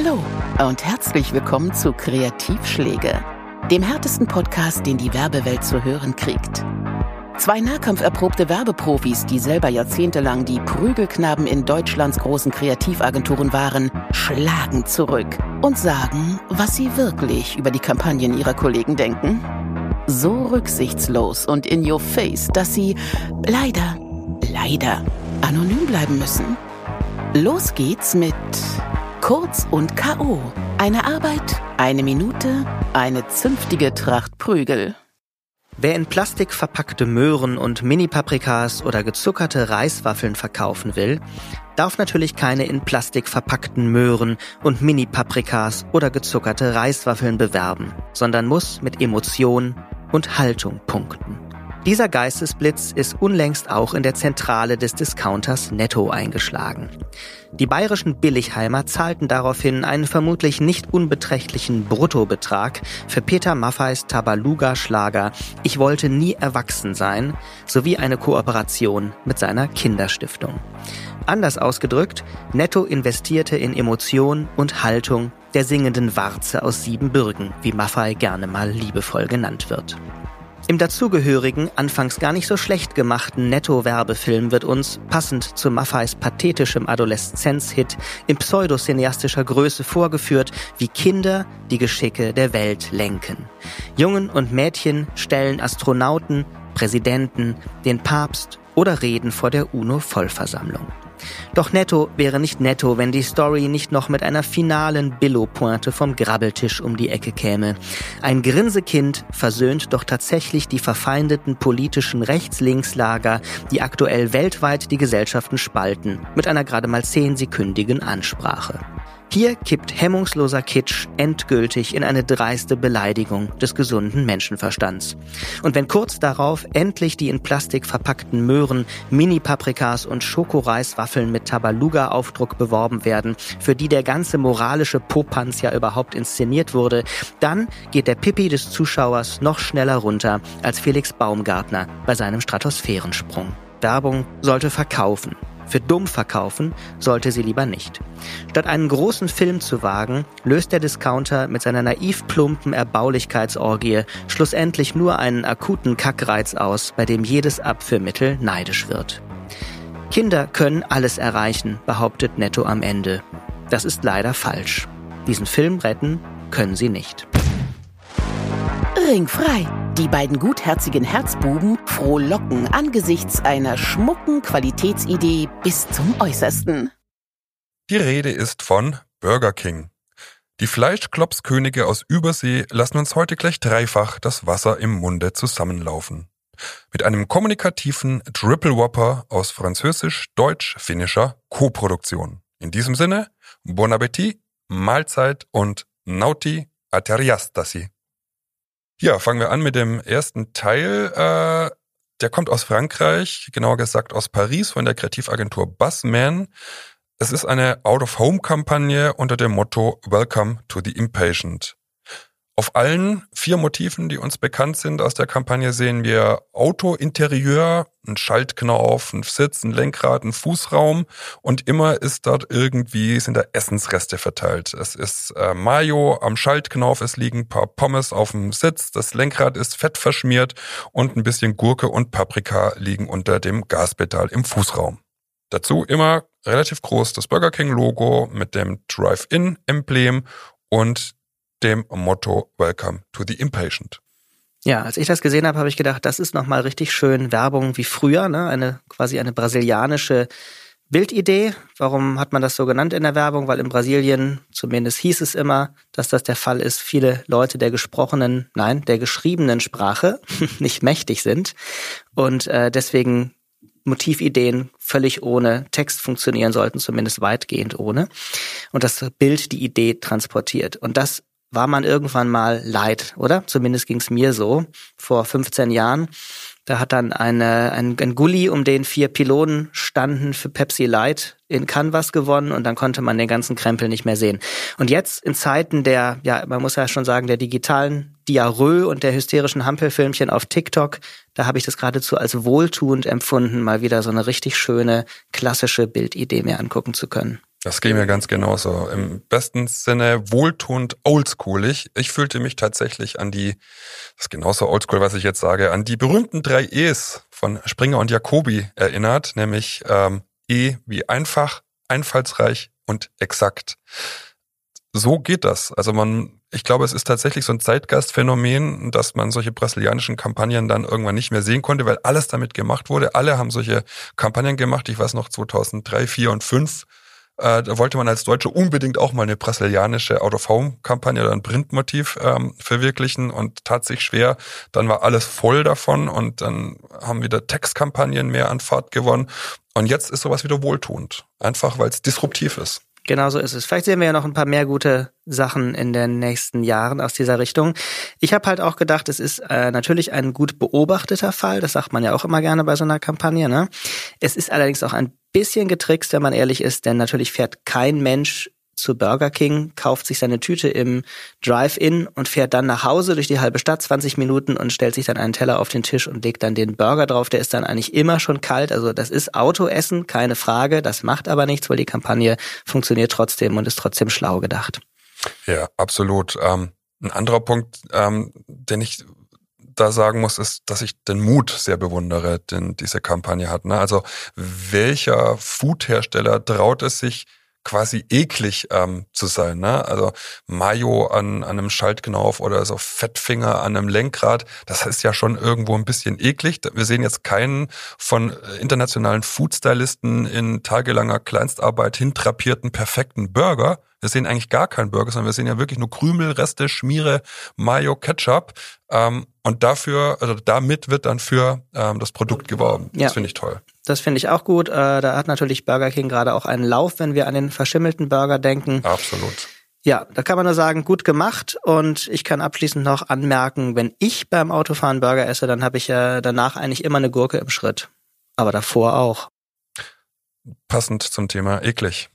Hallo und herzlich willkommen zu Kreativschläge, dem härtesten Podcast, den die Werbewelt zu hören kriegt. Zwei nahkampferprobte Werbeprofis, die selber jahrzehntelang die Prügelknaben in Deutschlands großen Kreativagenturen waren, schlagen zurück und sagen, was sie wirklich über die Kampagnen ihrer Kollegen denken. So rücksichtslos und in your face, dass sie leider, leider anonym bleiben müssen. Los geht's mit Kurz und K.O. Eine Arbeit, eine Minute, eine zünftige Tracht Prügel. Wer in Plastik verpackte Möhren und Mini-Paprikas oder gezuckerte Reiswaffeln verkaufen will, darf natürlich keine in Plastik verpackten Möhren und Mini-Paprikas oder gezuckerte Reiswaffeln bewerben, sondern muss mit Emotion und Haltung punkten. Dieser Geistesblitz ist unlängst auch in der Zentrale des Discounters Netto eingeschlagen. Die bayerischen Billigheimer zahlten daraufhin einen vermutlich nicht unbeträchtlichen Bruttobetrag für Peter Maffeis Tabaluga-Schlager Ich wollte nie erwachsen sein sowie eine Kooperation mit seiner Kinderstiftung. Anders ausgedrückt, Netto investierte in Emotion und Haltung der singenden Warze aus Siebenbürgen, wie Maffei gerne mal liebevoll genannt wird. Im dazugehörigen, anfangs gar nicht so schlecht gemachten Netto-Werbefilm wird uns, passend zu Maffeis pathetischem Adoleszenzhit, in pseudocineastischer Größe vorgeführt, wie Kinder die Geschicke der Welt lenken. Jungen und Mädchen stellen Astronauten, Präsidenten, den Papst oder reden vor der UNO-Vollversammlung. Doch netto wäre nicht netto, wenn die Story nicht noch mit einer finalen Billo-Pointe vom Grabbeltisch um die Ecke käme. Ein Grinsekind versöhnt doch tatsächlich die verfeindeten politischen Rechts-Links-Lager, die aktuell weltweit die Gesellschaften spalten, mit einer gerade mal zehnsekündigen Ansprache. Hier kippt hemmungsloser Kitsch endgültig in eine dreiste Beleidigung des gesunden Menschenverstands. Und wenn kurz darauf endlich die in Plastik verpackten Möhren, Mini-Paprikas und Schokoreiswaffeln mit Tabaluga-Aufdruck beworben werden, für die der ganze moralische Popanz ja überhaupt inszeniert wurde, dann geht der Pippi des Zuschauers noch schneller runter als Felix Baumgartner bei seinem Stratosphärensprung. Werbung sollte verkaufen, für dumm verkaufen sollte sie lieber nicht. Statt einen großen Film zu wagen, löst der Discounter mit seiner naiv plumpen Erbaulichkeitsorgie schlussendlich nur einen akuten Kackreiz aus, bei dem jedes Abführmittel neidisch wird. Kinder können alles erreichen, behauptet Netto am Ende. Das ist leider falsch. Diesen Film retten können sie nicht. Ringfrei. Die beiden gutherzigen Herzbuben frohlocken angesichts einer schmucken Qualitätsidee bis zum Äußersten. Die Rede ist von Burger King. Die Fleischklopskönige aus Übersee lassen uns heute gleich dreifach das Wasser im Munde zusammenlaufen. Mit einem kommunikativen Triple Whopper aus französisch-deutsch-finnischer Koproduktion. In diesem Sinne, Bon Appetit, Mahlzeit und Nauti Ateriastasi. Ja, fangen wir an mit dem ersten Teil. Äh, der kommt aus Frankreich, genauer gesagt aus Paris von der Kreativagentur Buzzman. Es ist eine Out-of-Home-Kampagne unter dem Motto Welcome to the Impatient. Auf allen vier Motiven, die uns bekannt sind aus der Kampagne, sehen wir Auto-Interieur, ein Schaltknauf, ein Sitz, ein Lenkrad, ein Fußraum und immer ist dort irgendwie, sind da Essensreste verteilt. Es ist äh, Mayo am Schaltknauf, es liegen ein paar Pommes auf dem Sitz, das Lenkrad ist fett verschmiert und ein bisschen Gurke und Paprika liegen unter dem Gaspedal im Fußraum. Dazu immer relativ groß das Burger King Logo mit dem Drive-In-Emblem und dem Motto Welcome to the Impatient. Ja, als ich das gesehen habe, habe ich gedacht, das ist nochmal richtig schön Werbung wie früher, ne? Eine quasi eine brasilianische Bildidee. Warum hat man das so genannt in der Werbung? Weil in Brasilien, zumindest hieß es immer, dass das der Fall ist, viele Leute der gesprochenen, nein, der geschriebenen Sprache nicht mächtig sind und äh, deswegen Motivideen völlig ohne Text funktionieren sollten, zumindest weitgehend ohne. Und das Bild die Idee transportiert. Und das war man irgendwann mal leid, oder? Zumindest ging's mir so vor 15 Jahren. Da hat dann eine, ein, ein Gully, um den vier Pylonen standen für Pepsi Light in Canvas gewonnen und dann konnte man den ganzen Krempel nicht mehr sehen. Und jetzt in Zeiten der, ja, man muss ja schon sagen, der digitalen Diarrhoe und der hysterischen Hampelfilmchen auf TikTok, da habe ich das geradezu als wohltuend empfunden, mal wieder so eine richtig schöne klassische Bildidee mir angucken zu können. Das ging mir ganz genauso. Im besten Sinne wohltuend oldschoolig. Ich fühlte mich tatsächlich an die, das ist genauso oldschool, was ich jetzt sage, an die berühmten drei E's von Springer und Jacobi erinnert, nämlich ähm, E wie einfach, einfallsreich und exakt. So geht das. Also man, ich glaube, es ist tatsächlich so ein Zeitgeistphänomen, dass man solche brasilianischen Kampagnen dann irgendwann nicht mehr sehen konnte, weil alles damit gemacht wurde. Alle haben solche Kampagnen gemacht. Ich weiß noch 2003, 4 und 5 äh, da wollte man als Deutsche unbedingt auch mal eine brasilianische Out-of-Home-Kampagne oder ein Printmotiv ähm, verwirklichen und tat sich schwer. Dann war alles voll davon und dann haben wieder Textkampagnen mehr an Fahrt gewonnen. Und jetzt ist sowas wieder wohltuend. Einfach weil es disruptiv ist. Genau so ist es. Vielleicht sehen wir ja noch ein paar mehr gute Sachen in den nächsten Jahren aus dieser Richtung. Ich habe halt auch gedacht, es ist äh, natürlich ein gut beobachteter Fall. Das sagt man ja auch immer gerne bei so einer Kampagne. Ne? Es ist allerdings auch ein bisschen getrickst, wenn man ehrlich ist, denn natürlich fährt kein Mensch zu Burger King, kauft sich seine Tüte im Drive-In und fährt dann nach Hause durch die halbe Stadt 20 Minuten und stellt sich dann einen Teller auf den Tisch und legt dann den Burger drauf. Der ist dann eigentlich immer schon kalt. Also das ist Autoessen, keine Frage. Das macht aber nichts, weil die Kampagne funktioniert trotzdem und ist trotzdem schlau gedacht. Ja, absolut. Ähm, ein anderer Punkt, ähm, den ich da sagen muss, ist, dass ich den Mut sehr bewundere, den diese Kampagne hat. Ne? Also welcher Foodhersteller traut es sich, quasi eklig ähm, zu sein. Ne? Also Mayo an, an einem Schaltknauf oder so Fettfinger an einem Lenkrad, das ist ja schon irgendwo ein bisschen eklig. Wir sehen jetzt keinen von äh, internationalen Foodstylisten in tagelanger Kleinstarbeit hintrapierten perfekten Burger. Wir sehen eigentlich gar keinen Burger, sondern wir sehen ja wirklich nur Krümel, Reste, Schmiere, Mayo, Ketchup. Ähm, und dafür, also damit wird dann für ähm, das Produkt geworben. Ja. Das finde ich toll. Das finde ich auch gut. Äh, da hat natürlich Burger King gerade auch einen Lauf, wenn wir an den verschimmelten Burger denken. Absolut. Ja, da kann man nur sagen, gut gemacht. Und ich kann abschließend noch anmerken, wenn ich beim Autofahren Burger esse, dann habe ich ja danach eigentlich immer eine Gurke im Schritt. Aber davor auch. Passend zum Thema eklig.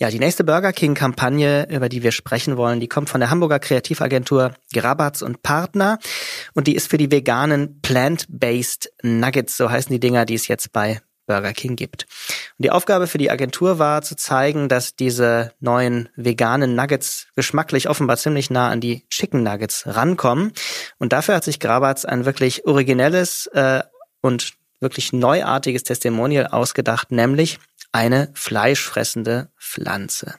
Ja, die nächste Burger King-Kampagne, über die wir sprechen wollen, die kommt von der Hamburger Kreativagentur Grabatz und Partner und die ist für die veganen Plant-Based Nuggets, so heißen die Dinger, die es jetzt bei Burger King gibt. Und die Aufgabe für die Agentur war zu zeigen, dass diese neuen veganen Nuggets geschmacklich offenbar ziemlich nah an die Chicken Nuggets rankommen. Und dafür hat sich Grabatz ein wirklich originelles äh, und wirklich neuartiges Testimonial ausgedacht, nämlich eine fleischfressende Pflanze.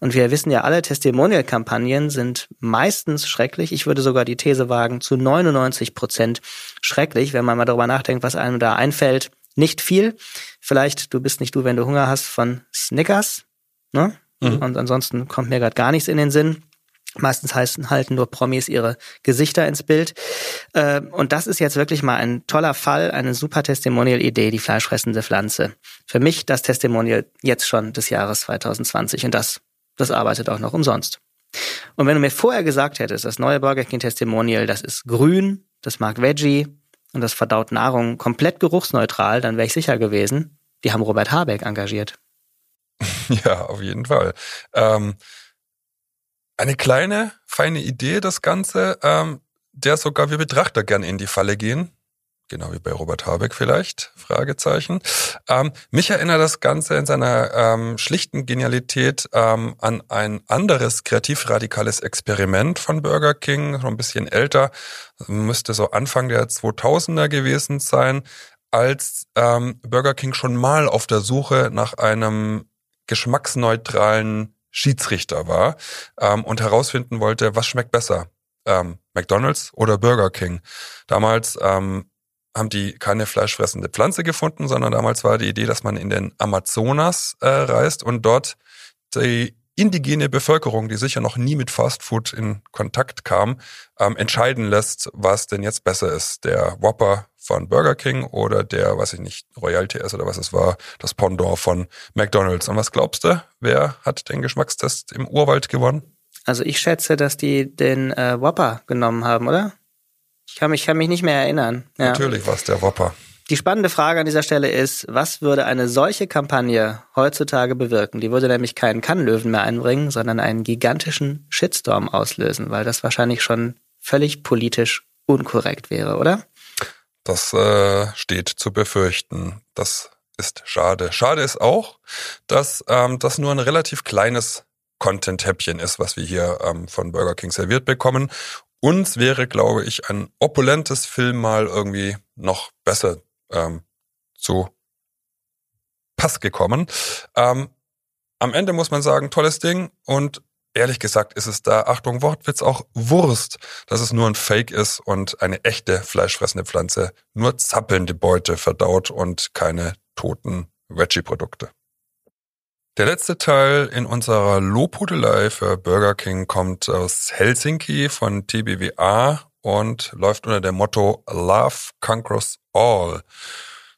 Und wir wissen ja alle, Testimonial-Kampagnen sind meistens schrecklich. Ich würde sogar die These wagen, zu 99 Prozent schrecklich, wenn man mal darüber nachdenkt, was einem da einfällt. Nicht viel. Vielleicht, du bist nicht du, wenn du Hunger hast, von Snickers. Ne? Mhm. Und ansonsten kommt mir gerade gar nichts in den Sinn. Meistens heißen, halten nur Promis ihre Gesichter ins Bild. Äh, und das ist jetzt wirklich mal ein toller Fall, eine super Testimonial-Idee, die fleischfressende Pflanze. Für mich das Testimonial jetzt schon des Jahres 2020 und das, das arbeitet auch noch umsonst. Und wenn du mir vorher gesagt hättest, das neue Burger King Testimonial, das ist grün, das mag Veggie und das verdaut Nahrung komplett geruchsneutral, dann wäre ich sicher gewesen, die haben Robert Habeck engagiert. Ja, auf jeden Fall. Ähm eine kleine, feine Idee, das Ganze, ähm, der sogar wir Betrachter gern in die Falle gehen. Genau wie bei Robert Habeck vielleicht, Fragezeichen. Ähm, mich erinnert das Ganze in seiner ähm, schlichten Genialität ähm, an ein anderes kreativ-radikales Experiment von Burger King, so ein bisschen älter, müsste so Anfang der 2000er gewesen sein, als ähm, Burger King schon mal auf der Suche nach einem geschmacksneutralen Schiedsrichter war ähm, und herausfinden wollte, was schmeckt besser, ähm, McDonald's oder Burger King. Damals ähm, haben die keine fleischfressende Pflanze gefunden, sondern damals war die Idee, dass man in den Amazonas äh, reist und dort die indigene Bevölkerung, die sicher noch nie mit Fastfood in Kontakt kam, ähm, entscheiden lässt, was denn jetzt besser ist. Der Whopper von Burger King oder der, weiß ich nicht, Royal TS oder was es war, das Pendant von McDonald's. Und was glaubst du, wer hat den Geschmackstest im Urwald gewonnen? Also ich schätze, dass die den äh, Whopper genommen haben, oder? Ich kann mich, kann mich nicht mehr erinnern. Ja. Natürlich war es der Whopper. Die spannende Frage an dieser Stelle ist, was würde eine solche Kampagne heutzutage bewirken? Die würde nämlich keinen Kannlöwen mehr einbringen, sondern einen gigantischen Shitstorm auslösen, weil das wahrscheinlich schon völlig politisch unkorrekt wäre, oder? Das äh, steht zu befürchten. Das ist schade. Schade ist auch, dass ähm, das nur ein relativ kleines Content-Häppchen ist, was wir hier ähm, von Burger King serviert bekommen. Uns wäre, glaube ich, ein opulentes Film mal irgendwie noch besser ähm, zu Pass gekommen. Ähm, am Ende muss man sagen, tolles Ding und ehrlich gesagt ist es da, Achtung, Wortwitz, auch Wurst, dass es nur ein Fake ist und eine echte fleischfressende Pflanze nur zappelnde Beute verdaut und keine toten Veggie-Produkte. Der letzte Teil in unserer Lobhudelei für Burger King kommt aus Helsinki von TBWA und läuft unter dem Motto Love Conquers All.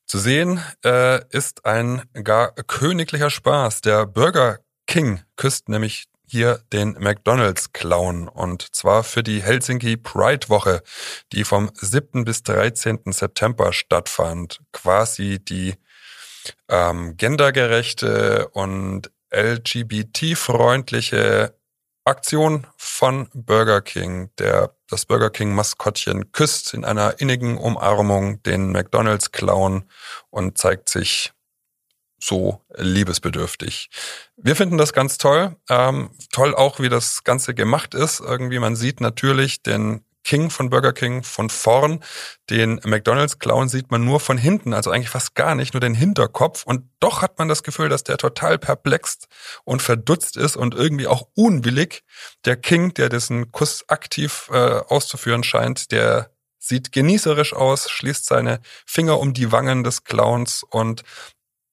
Zu sehen äh, ist ein gar königlicher Spaß. Der Burger King küsst nämlich hier den McDonald's Clown und zwar für die Helsinki Pride Woche, die vom 7. bis 13. September stattfand. Quasi die ähm, gendergerechte und LGBT-freundliche Aktion von Burger King, der das Burger King Maskottchen küsst in einer innigen Umarmung den McDonald's Clown und zeigt sich so liebesbedürftig. Wir finden das ganz toll. Ähm, toll auch, wie das Ganze gemacht ist. Irgendwie, man sieht natürlich den King von Burger King von vorn. Den McDonald's Clown sieht man nur von hinten, also eigentlich fast gar nicht, nur den Hinterkopf. Und doch hat man das Gefühl, dass der total perplex und verdutzt ist und irgendwie auch unwillig. Der King, der diesen Kuss aktiv äh, auszuführen scheint, der sieht genießerisch aus, schließt seine Finger um die Wangen des Clowns und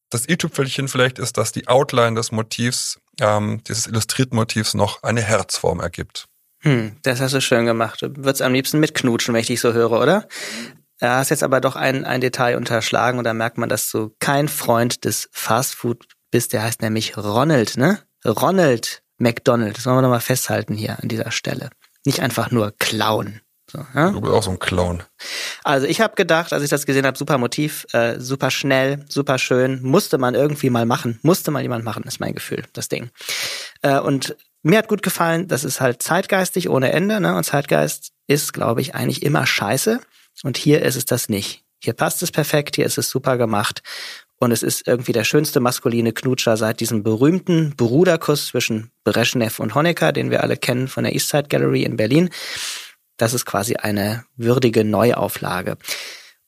das i-Tüpfelchen vielleicht ist, dass die Outline des Motivs, ähm, dieses illustrierten Motivs noch eine Herzform ergibt. Hm, das hast du schön gemacht. Du würdest am liebsten mitknutschen, wenn ich dich so höre, oder? Da hast jetzt aber doch ein, ein Detail unterschlagen und da merkt man, dass du kein Freund des Fastfood bist. Der heißt nämlich Ronald, ne? Ronald McDonald. Das wollen wir nochmal festhalten hier an dieser Stelle. Nicht einfach nur Clown. So, ja? Du bist auch so ein Clown. Also ich habe gedacht, als ich das gesehen habe, super Motiv, äh, super schnell, super schön, musste man irgendwie mal machen, musste mal jemand machen, ist mein Gefühl, das Ding. Äh, und mir hat gut gefallen, das ist halt zeitgeistig ohne Ende, ne? Und Zeitgeist ist, glaube ich, eigentlich immer scheiße. Und hier ist es das nicht. Hier passt es perfekt, hier ist es super gemacht. Und es ist irgendwie der schönste maskuline Knutscher seit diesem berühmten Bruderkuss zwischen Brezhnev und Honecker, den wir alle kennen von der Eastside Gallery in Berlin. Das ist quasi eine würdige Neuauflage.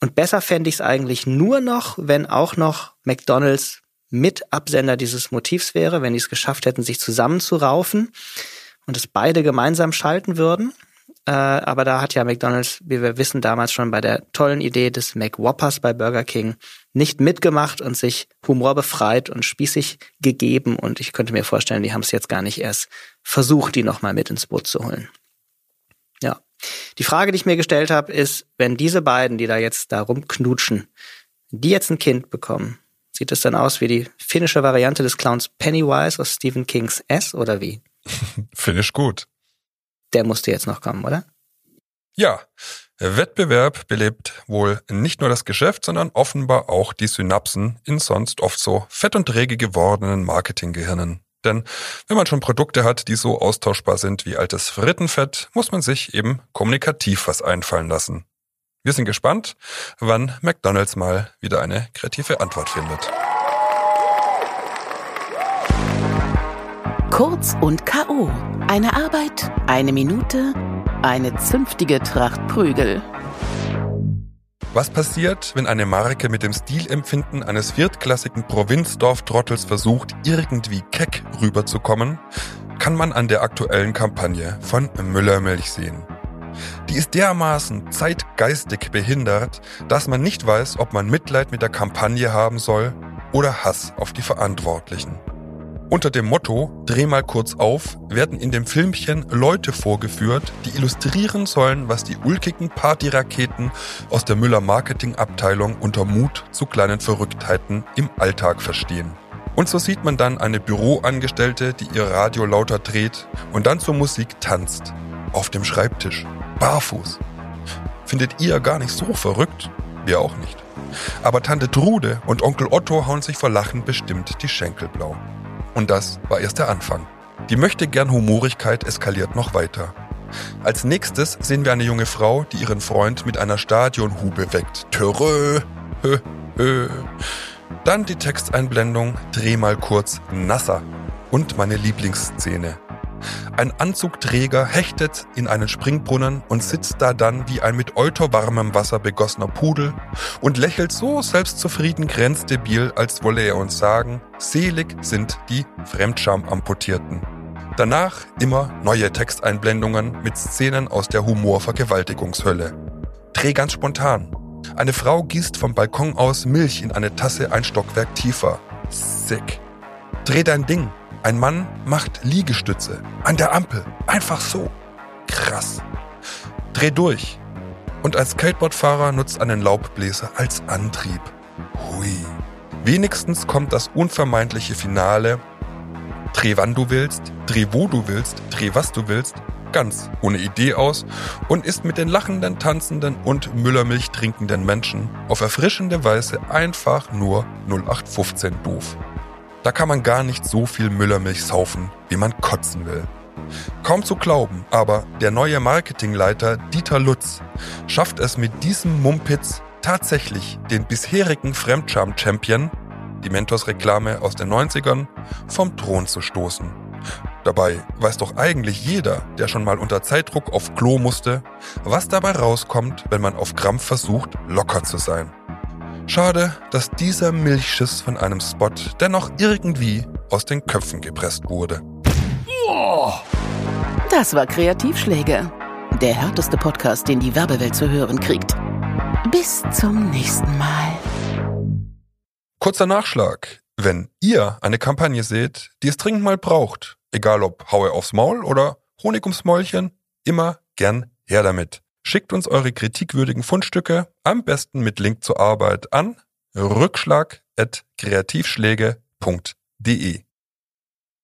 Und besser fände ich es eigentlich nur noch, wenn auch noch McDonalds mit Absender dieses Motivs wäre, wenn die es geschafft hätten, sich zusammenzuraufen und es beide gemeinsam schalten würden. Äh, aber da hat ja McDonald's, wie wir wissen, damals schon bei der tollen Idee des McWhoppers bei Burger King nicht mitgemacht und sich humorbefreit und spießig gegeben. Und ich könnte mir vorstellen, die haben es jetzt gar nicht erst versucht, die nochmal mit ins Boot zu holen. Ja. Die Frage, die ich mir gestellt habe, ist, wenn diese beiden, die da jetzt da rumknutschen, die jetzt ein Kind bekommen, Sieht es dann aus wie die finnische Variante des Clowns Pennywise aus Stephen Kings S oder wie? Finnisch gut. Der musste jetzt noch kommen, oder? Ja, Wettbewerb belebt wohl nicht nur das Geschäft, sondern offenbar auch die Synapsen in sonst oft so fett und träge gewordenen Marketinggehirnen. Denn wenn man schon Produkte hat, die so austauschbar sind wie altes Frittenfett, muss man sich eben kommunikativ was einfallen lassen. Wir sind gespannt, wann McDonald's mal wieder eine kreative Antwort findet. Kurz und K.O. Eine Arbeit, eine Minute, eine zünftige Tracht Prügel. Was passiert, wenn eine Marke mit dem Stilempfinden eines viertklassigen Provinzdorftrottels versucht, irgendwie keck rüberzukommen, kann man an der aktuellen Kampagne von Müllermilch sehen. Die ist dermaßen zeitgeistig behindert, dass man nicht weiß, ob man Mitleid mit der Kampagne haben soll oder Hass auf die Verantwortlichen. Unter dem Motto Dreh mal kurz auf werden in dem Filmchen Leute vorgeführt, die illustrieren sollen, was die ulkigen Partyraketen aus der Müller Marketing Abteilung unter Mut zu kleinen Verrücktheiten im Alltag verstehen. Und so sieht man dann eine Büroangestellte, die ihr Radio lauter dreht und dann zur Musik tanzt. Auf dem Schreibtisch barfuß. Findet ihr gar nicht so verrückt? Wir auch nicht. Aber Tante Trude und Onkel Otto hauen sich vor Lachen bestimmt die Schenkel blau. Und das war erst der Anfang. Die möchte gern Humorigkeit eskaliert noch weiter. Als nächstes sehen wir eine junge Frau, die ihren Freund mit einer Stadionhube weckt. Törö, hö, hö. Dann die Texteinblendung, dreh mal kurz nasser. Und meine Lieblingsszene. Ein Anzugträger hechtet in einen Springbrunnen und sitzt da dann wie ein mit euterwarmem Wasser begossener Pudel und lächelt so selbstzufrieden grenzdebil, als wolle er uns sagen, selig sind die Fremdscham-Amputierten. Danach immer neue Texteinblendungen mit Szenen aus der Humorvergewaltigungshölle. Dreh ganz spontan. Eine Frau gießt vom Balkon aus Milch in eine Tasse ein Stockwerk tiefer. Sick. Dreh dein Ding. Ein Mann macht Liegestütze. An der Ampel. Einfach so. Krass. Dreh durch. Und ein Skateboardfahrer nutzt einen Laubbläser als Antrieb. Hui. Wenigstens kommt das unvermeidliche Finale. Dreh wann du willst, dreh wo du willst, dreh was du willst, ganz ohne Idee aus und ist mit den lachenden, tanzenden und Müllermilch trinkenden Menschen auf erfrischende Weise einfach nur 0815 doof. Da kann man gar nicht so viel Müllermilch saufen, wie man kotzen will. Kaum zu glauben, aber der neue Marketingleiter Dieter Lutz schafft es mit diesem Mumpitz tatsächlich den bisherigen Fremdscham-Champion, die Mentos-Reklame aus den 90ern, vom Thron zu stoßen. Dabei weiß doch eigentlich jeder, der schon mal unter Zeitdruck auf Klo musste, was dabei rauskommt, wenn man auf Krampf versucht, locker zu sein. Schade, dass dieser Milchschiss von einem Spot dennoch irgendwie aus den Köpfen gepresst wurde. Das war Kreativschläge. Der härteste Podcast, den die Werbewelt zu hören kriegt. Bis zum nächsten Mal. Kurzer Nachschlag. Wenn ihr eine Kampagne seht, die es dringend mal braucht, egal ob Haue aufs Maul oder Honig ums Mäulchen, immer gern her damit. Schickt uns eure kritikwürdigen Fundstücke, am besten mit Link zur Arbeit an rückschlag.kreativschläge.de.